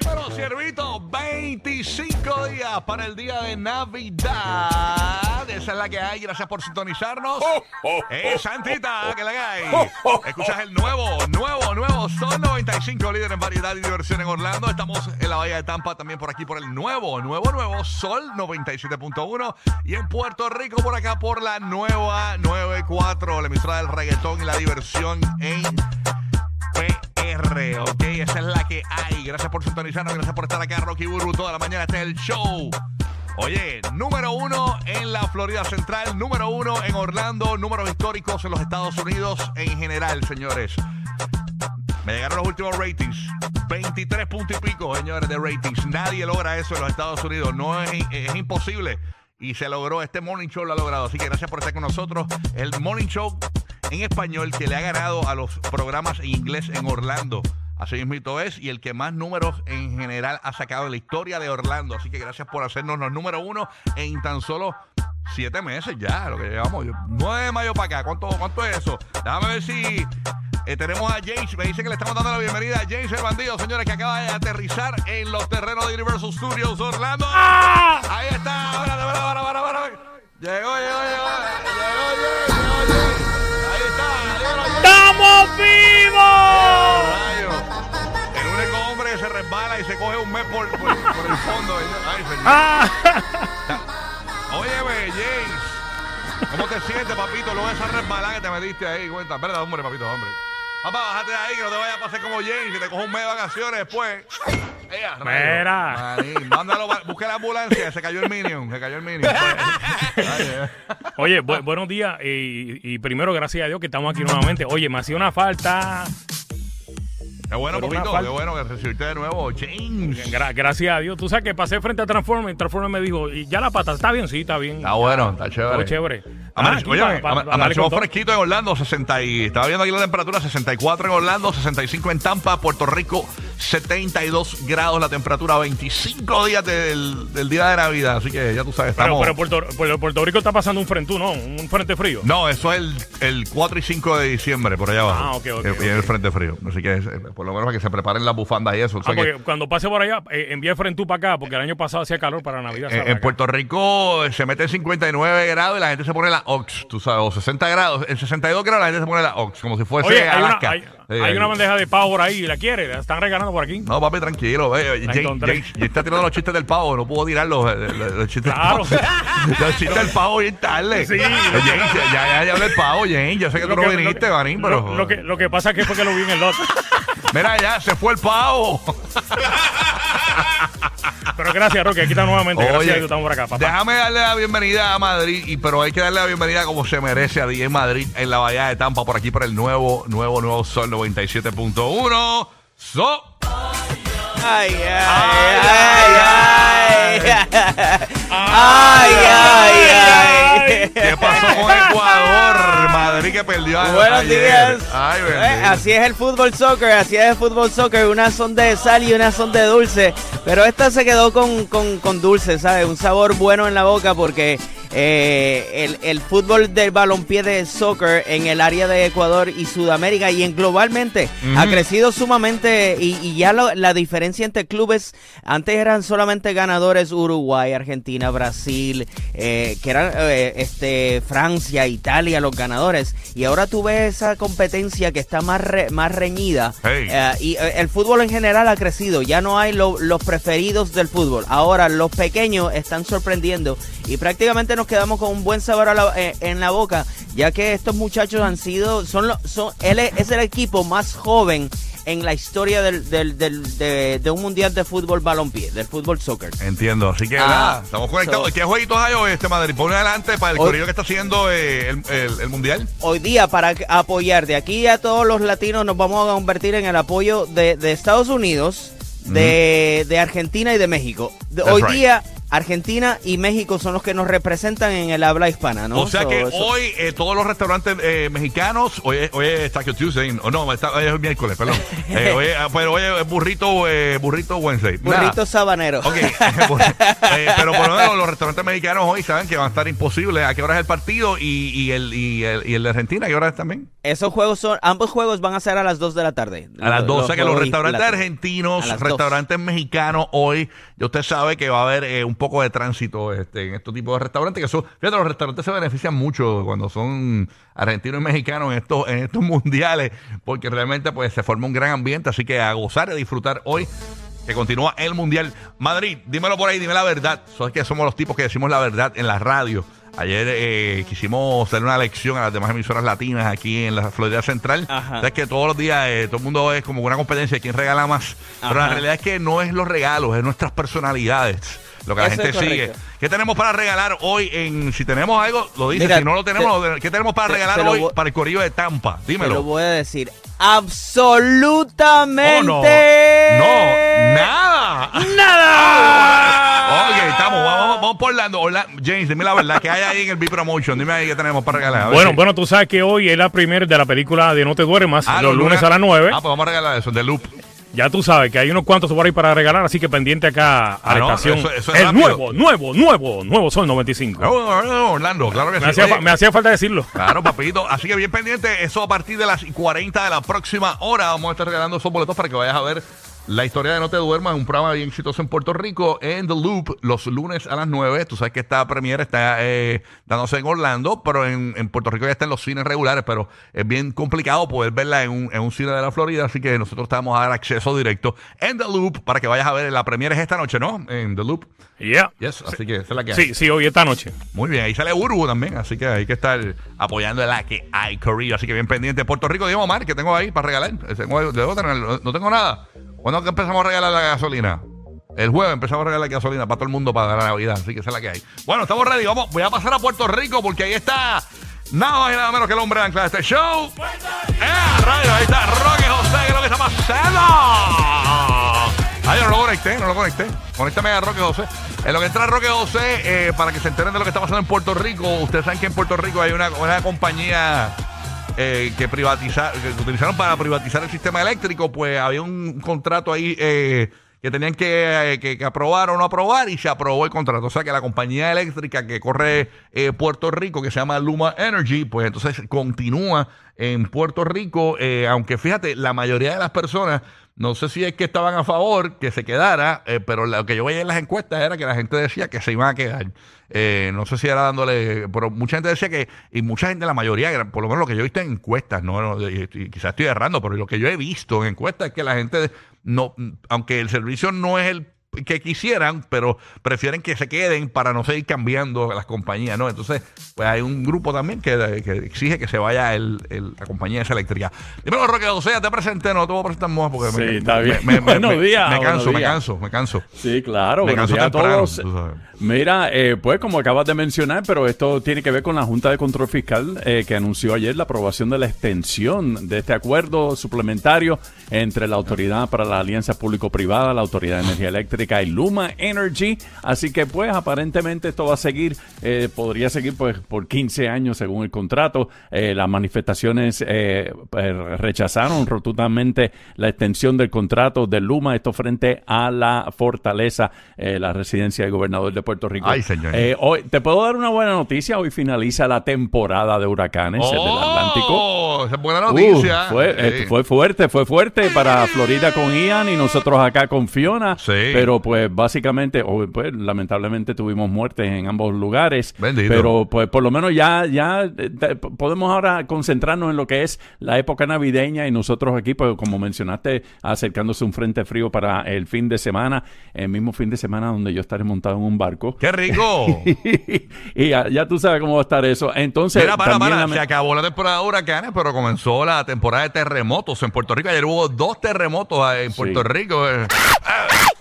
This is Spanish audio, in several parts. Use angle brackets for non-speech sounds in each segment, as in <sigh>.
Dímelo, Ciervito, 25 días para el día de Navidad. Esa es la que hay. Gracias por sintonizarnos. ¡Eh, Santita! que la que hay? Escuchas el nuevo, nuevo, nuevo Sol 95, líder en variedad y diversión en Orlando. Estamos en la Bahía de Tampa, también por aquí por el nuevo, nuevo, nuevo Sol 97.1. Y en Puerto Rico, por acá, por la nueva 94, la emisora del reggaetón y la diversión en Ok, esa es la que hay. Gracias por sintonizarnos, gracias por estar acá, Rocky Burbu, toda la mañana. Este es el show. Oye, número uno en la Florida Central, número uno en Orlando, números históricos en los Estados Unidos en general, señores. Me llegaron los últimos ratings. 23 puntos y pico, señores, de ratings. Nadie logra eso en los Estados Unidos. No es, es imposible. Y se logró. Este Morning Show lo ha logrado. Así que gracias por estar con nosotros. El Morning Show en español que le ha ganado a los programas en inglés en Orlando. Así mismo es, y el que más números en general ha sacado en la historia de Orlando. Así que gracias por hacernos los número uno en tan solo siete meses ya, lo que llevamos. 9 de mayo para acá. ¿Cuánto, cuánto es eso? Déjame ver si eh, tenemos a James. Me dice que le estamos dando la bienvenida a James el bandido, señores, que acaba de aterrizar en los terrenos de Universal Studios Orlando. Ahí está. Ahora, ahora, ahora, ahora, ahora. Llegó, llegó, llegó. Llegó, llegó, llegó, llegó. ¡Estamos vivos! El único hombre que se resbala y se coge un mes por, por, por el fondo. Ay, señor. Ah, Óyeme, James. ¿Cómo te sientes, papito? Luego de esa resbalada que te metiste ahí. Cuenta. Espérate, hombre, papito, hombre. Papá, bájate de ahí que no te vayas a pasar como James y te cojo un mes de vacaciones después. Ea, rayo. Mira. Mándalo, busque la ambulancia. Se cayó el Minion. Se cayó el Minion. Eh. <laughs> Oye, bu- buenos días y, y primero gracias a Dios que estamos aquí nuevamente. Oye, me hacía una falta. Qué bueno, Pero una falta. Qué bueno que recibiste de nuevo. James. Gra- gracias a Dios. Tú sabes que pasé frente a Transformer y Transformer me dijo, ¿y ya la pata está bien? Sí, está bien. Está bueno, está chévere. Todo chévere. Amane- Ah, aquí Oye, pa- pa- ama- darle amanecimos con todo. fresquito en Orlando, 60 y, estaba viendo aquí la temperatura, 64 en Orlando, 65 en Tampa, Puerto Rico, 72 grados la temperatura, 25 días del, del día de Navidad, así que ya tú sabes, estamos... pero Puerto, pero Puerto Rico está pasando un frente, ¿no? Un frente frío. no, eso es el, el 4 y 5 de diciembre, por allá abajo. Ah, ok, ok, que viene el frente frío. Así que eh, por lo menos para que se preparen las bufandas y eso. O sea Ah, que, cuando pase por allá, eh, envíe frente tú para acá, porque el año pasado hacía calor para Navidad. eh, en Acá. Puerto Rico eh, se mete en 59 grados y la gente se pone la Ox, tú sabes, o 60 grados. En 62 grados la gente se pone la Ox, como si fuese Oye, hay una, Alaska. hay, hay ahí. una bandeja de pavo por ahí, ¿la quiere? La están regalando por aquí. No, papi, tranquilo. ve, Jay. Jay- Jay está tirando los chistes del pavo. No puedo tirar los, eh, los, los chistes Claro. del pavo. <laughs> los chistes del pavo bien tarde. Sí. Jay, ya, ya, ya hablé del pavo, Jay. Yo sé que tú no viniste, Vanín, pero... Lo, lo que, lo que pasa es que fue que lo vi en el lote. Mira, ya, se fue el pavo. <laughs> <laughs> Pero gracias, Roque. Aquí está nuevamente. Gracias a Dios estamos por acá, papá. déjame darle la bienvenida a Madrid, y, pero hay que darle la bienvenida como se merece a DJ Madrid en la Bahía de Tampa, por aquí por el nuevo, nuevo, nuevo Sol 97.1. So... Ay, ay, ay, ay. Ay, ay, ay. Buenos ayer. días. Ay, Eh, así es el fútbol soccer, así es el fútbol soccer. Unas son de sal y unas son de dulce. Pero esta se quedó con, con, con dulce, ¿sabes? Un sabor bueno en la boca porque eh, el, el fútbol del balompié de soccer en el área de Ecuador y Sudamérica y en globalmente ha crecido sumamente y, y ya lo- la diferencia entre clubes antes eran solamente ganadores Uruguay, Argentina, Brasil, eh, que eran eh, este Francia, Italia los ganadores y ahora tú ves esa competencia que está más re- más reñida Hey. eh, y el fútbol en general ha crecido, ya no hay lo- los preferidos del fútbol. Ahora los pequeños están sorprendiendo y prácticamente nos quedamos con un buen sabor a la- eh, en la boca, ya que estos muchachos han sido, son, lo- son él es, el equipo más joven en la historia del, del- del- de, de un mundial de fútbol balompié, del fútbol soccer. Entiendo, así que Ah, nada, estamos conectados. so- ¿Qué jueguitos hay hoy, este Madrid? Pone adelante para el corrido que está haciendo eh, el, el- el Mundial. Hoy día para apoyar de aquí a todos los latinos nos vamos a convertir en el apoyo de, de Estados Unidos, de, de Argentina y de México. Hoy right. día Argentina y México son los que nos representan en el habla hispana, ¿no? O sea So, que eso- hoy eh, todos los restaurantes eh, mexicanos, hoy, es- hoy es Taco Tuesday, o no, está- hoy es miércoles, perdón. <laughs> Eh, hoy, es- pero hoy es burrito, eh, burrito Wednesday. Burrito sabanero. Ok, <laughs> Eh, pero por lo menos los restaurantes mexicanos hoy saben que van a estar imposibles. ¿A qué hora es el partido? Y, y el, y, el, y el de Argentina, ¿a qué hora es también? Esos juegos son, ambos juegos van a ser a las 2 de la tarde. A las 12, que los restaurantes argentinos, restaurantes mexicanos, hoy, ya usted sabe que va a haber un poco de tránsito este, en estos tipos de restaurantes, que son, fíjate, los restaurantes se benefician mucho cuando son argentinos y mexicanos en estos, en estos <laughs> mundiales, porque realmente pues se forma un gran ambiente, así que a gozar y disfrutar hoy. Que continúa el Mundial. Madrid, dímelo por ahí, dime la verdad. Sabes que somos los tipos que decimos la verdad en la radio. Ayer eh, quisimos hacer una lección a las demás emisoras latinas aquí en la Florida Central. Ajá. Sabes que todos los días eh, todo el mundo es como una competencia de quién regala más. Pero la realidad es que no es los regalos, es nuestras personalidades. Lo que la Eso gente es sigue. ¿Qué tenemos para regalar hoy? en Si tenemos algo, lo dice. Mira, si no lo tenemos, te- ¿qué tenemos para te- regalar te hoy voy- para el corillo de Tampa? Te lo Dímelo. voy a decir. Absolutamente. Oh, no. No, nada. Nada. Vamos, vamos por Orlando. Orlando. James, dime la verdad, ¿qué hay ahí en el B-Promotion? Dime ahí qué tenemos para regalar. A ver Bueno, si- bueno, tú sabes que hoy es la primera de la película de No te duermas, Ah, los lunes a las 9. Ah, pues vamos a regalar eso, de Loop. Ya tú sabes que hay unos cuantos por ahí para regalar, así que pendiente acá a Ah, la no, estación. eso- eso es el rápido. nuevo, nuevo, nuevo, nuevo Sol 95. Oh, Orlando, claro que me, sí. hacía, Oye, fa- me hacía falta decirlo. Claro, papito. Así que bien pendiente, eso a partir de las 40 de la próxima hora. Vamos a estar regalando esos boletos para que vayas a ver la historia de No Te Duermas, un programa bien exitoso en Puerto Rico, en The Loop, los lunes a las 9. Tú sabes que esta premiere está eh, dándose en Orlando, pero en, en Puerto Rico ya está en los cines regulares, pero es bien complicado poder verla en un, en un cine de la Florida, así que nosotros te vamos a dar acceso directo en The Loop para que vayas a ver. La premiere es esta noche, ¿no? En The Loop. Yeah. Yes, así que esa es la que hay. Sí, sí, hoy esta noche. Muy bien, ahí sale Urbu también, así que hay que estar apoyando a la que hay Corillo. Así que bien pendiente. Puerto Rico, Diego Mar, que tengo ahí para regalar. Tengo- debo tener- no tengo nada. ¿Cuándo que empezamos a regalar la gasolina? El jueves empezamos a regalar la gasolina para todo el mundo para la Navidad, así que esa es la que hay. Bueno, estamos ready. Vamos, voy a pasar a Puerto Rico porque ahí está nada más y nada menos que el hombre ancla de este show. ¡Eh, rayo! Ahí está Roque José, que es lo que está pasando. Ay, no lo conecté, no lo conecté. Conéctame a Roque José. En lo que entra Roque José, eh, para que se enteren de lo que está pasando en Puerto Rico, ustedes saben que en Puerto Rico hay una, una compañía eh, que, privatiza, que utilizaron para privatizar el sistema eléctrico, pues había un contrato ahí eh, que tenían que, eh, que- que aprobar o no aprobar y se aprobó el contrato. O sea que la compañía eléctrica que corre eh, Puerto Rico, que se llama Luma Energy, pues entonces continúa en Puerto Rico, eh, aunque fíjate, la mayoría de las personas, no sé si es que estaban a favor que se quedara, eh, pero lo que yo veía en las encuestas era que la gente decía que se iban a quedar. Eh, no sé si era dándole, pero mucha gente decía que, y mucha gente, la mayoría, por lo menos lo que yo he visto en encuestas, no, y quizás estoy errando, pero lo que yo he visto en encuestas es que la gente, no, aunque el servicio no es el que quisieran, pero prefieren que se queden para no seguir cambiando las compañías, ¿no? Entonces, pues hay un grupo también que, que exige que se vaya el, el- la compañía esa eléctrica. Dímelo, Roque, o sea, te presenté, no te voy a presentar más porque Sí, me, está bien. me- me- <laughs> Buenos me- días, me buenos canso, me canso, me canso. Sí, claro. Me canso a temprano, todos. Mira, eh, pues como acabas de mencionar, pero esto tiene que ver con la Junta de Control Fiscal eh, que anunció ayer la aprobación de la extensión de este acuerdo suplementario entre la Autoridad para la Alianza Público-Privada, la Autoridad de Energía Eléctrica eléctrica y Luma Energy. Así que pues aparentemente esto va a seguir, eh, podría seguir pues por 15 años según el contrato. Eh, las manifestaciones eh, eh, rechazaron rotundamente la extensión del contrato de Luma, esto frente a la fortaleza, eh, la residencia del gobernador de Puerto Rico. Ay, señor. Hoy, te puedo dar una buena noticia, hoy finaliza la temporada de huracanes el del Atlántico. ¡Oh! Esa buena noticia. Uh, fue, Sí. fue fuerte, fue fuerte para Florida con Ian y nosotros acá con Fiona. Sí. Pero pues básicamente, o, pues, lamentablemente tuvimos muertes en ambos lugares. Bendito. Pero pues por lo menos ya, ya eh, podemos ahora concentrarnos en lo que es la época navideña y nosotros aquí, pues como mencionaste, acercándose un frente frío para el fin de semana, el mismo fin de semana donde yo estaré montado en un barco. ¡Qué rico! <laughs> y ya, ya tú sabes cómo va a estar eso. Entonces, Mira, para, también para, la- se acabó la temporada de huracanes, pero comenzó la temporada de terremotos en Puerto Rico. Ayer hubo dos terremotos en Puerto Sí. Rico.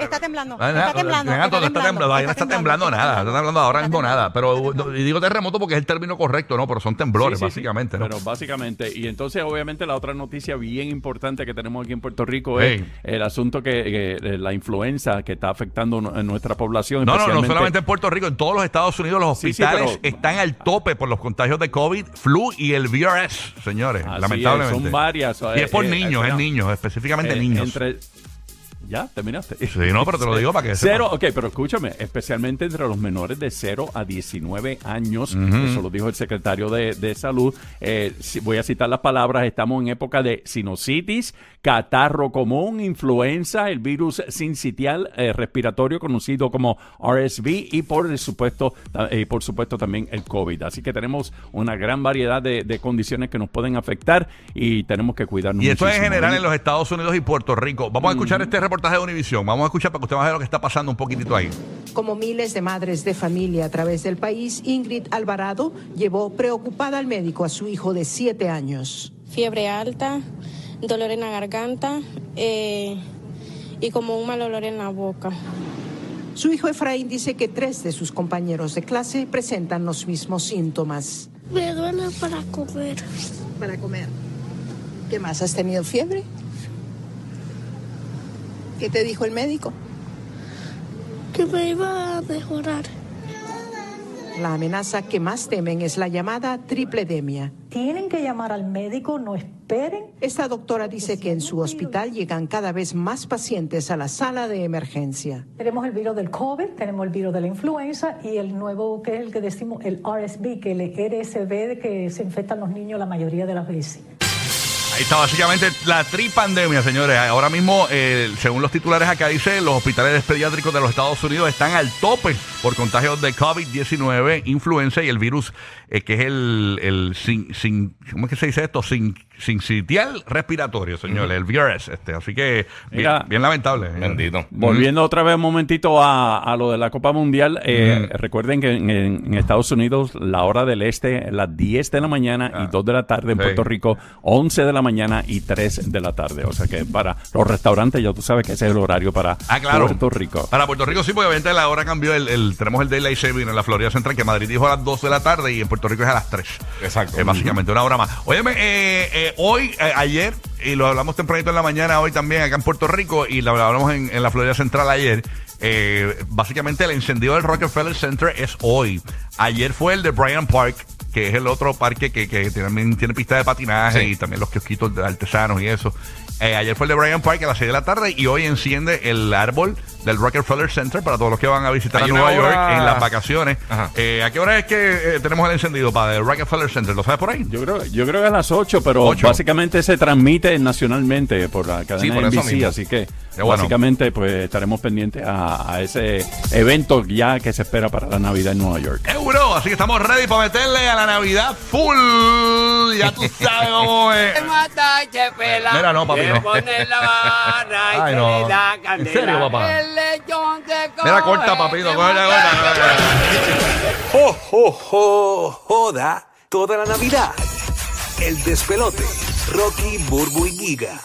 Está temblando. Ah, Está temblando. nada, Está todo está temblando. Ahí no está temblando nada. Está temblando ahora mismo nada. Pero no, y digo terremoto porque es el término correcto, ¿no? Pero son temblores, Sí, sí, sí. básicamente, ¿no? Pero básicamente, y entonces obviamente la otra noticia bien importante que tenemos aquí en Puerto Rico Hey. es el asunto que, que, la influenza que está afectando en nuestra población. No, no, no solamente en Puerto Rico, en todos los Estados Unidos los Sí, sí, hospitales pero- están al tope por los contagios de COVID, flu y el VRS, señores, Así es, lamentablemente. son varias. Y es por eh, eh, niños, es niños, específicamente eh, niños. entre- ¿Ya? ¿Terminaste? Sí, no, pero te lo digo para que <laughs> Cero, sepas. ok, pero escúchame, especialmente entre los menores de 0 a 19 años, eso lo dijo el secretario de, de Salud, eh, si- voy a citar las palabras, estamos en época de sinusitis, catarro común, influenza, el virus sincitial eh, respiratorio conocido como RSV y por supuesto, eh, por supuesto también el COVID. Así que tenemos una gran variedad de, de condiciones que nos pueden afectar y tenemos que cuidarnos Y esto es en general en los Estados Unidos y Puerto Rico. Vamos a escuchar este reportaje de Univisión. Vamos a escuchar para que usted vea lo que está pasando un poquitito ahí. Como miles de madres de familia a través del país, Ingrid Alvarado llevó preocupada al médico a su hijo de siete años. fiebre alta, dolor en la garganta eh, y como un mal olor en la boca. Su hijo Efraín dice que tres de sus compañeros de clase presentan los mismos síntomas. Me duele para comer. Para comer. ¿Qué más? ¿Has tenido fiebre? ¿Qué te dijo el médico? Que me iba a mejorar. La amenaza que más temen es la llamada tripledemia. Tienen que llamar al médico, no esperen. Esta doctora dice que en su hospital llegan cada vez más pacientes a la sala de emergencia. Tenemos el virus del COVID, tenemos el virus de la influenza y el nuevo que es el que decimos el RSV, que es el RSV que se infectan los niños la mayoría de las veces. Está básicamente la tripandemia, señores. Ahora mismo, eh, según los titulares acá dice, los hospitales pediátricos de los Estados Unidos están al tope por contagios de COVID-19, influenza y el virus eh, que es el, el sin, sin- ¿cómo es que se dice esto? Sin, sincitial respiratorio, señores, el VRS. Este. Así que, bien, Mira. bien lamentable. Bendito. Volviendo otra vez un momentito a, a lo de la Copa Mundial, eh, recuerden que en, en- en Estados Unidos la hora del este es las 10 de la mañana y 2 de la tarde, en sí. Puerto Rico 11 de la mañana y 3 de la tarde. O sea que para los restaurantes ya tú sabes que ese es el horario para Ah, claro. Puerto Rico. Para Puerto Rico sí, porque obviamente la hora cambió. El, el- tenemos el Daylight Saving en la Florida Central, que Madrid dijo a las 2 de la tarde y en Puerto Rico es a las 3. Exacto. Eh, básicamente una hora más. Óyeme, eh, eh, hoy, eh, ayer, y lo hablamos tempranito en la mañana, hoy también acá en Puerto Rico, y lo hablamos en, en la Florida Central ayer. eh, básicamente el encendido del Rockefeller Center es hoy. Ayer fue el de Bryant Park, que es el otro parque que, que también tiene pista de patinaje Sí. y también los kiosquitos de artesanos y eso. Eh, ayer fue el de Bryant Park a las 6 de la tarde y hoy enciende el árbol del Rockefeller Center para todos los que van a visitar Hay a Nueva York hora- en las vacaciones. Eh, ¿A qué hora es que eh, tenemos el encendido para el Rockefeller Center? ¿Lo sabes por ahí? Yo creo, yo creo que a las 8, pero básicamente se transmite nacionalmente por la cadena por eso NBC, así que bueno. básicamente pues estaremos pendientes a, a ese evento ya que se espera para la Navidad en Nueva York. Euro, así que estamos ready para meterle a la Navidad full. Ya tú sabes cómo <laughs> es. Mira, no, papi, no. Ay, no. ¿En serio, papá? Mira, corta, papito. Corta, corta. ¡Jo, jo, jo! Joda toda la Navidad. El despelote. Rocky, Burbu y Giga.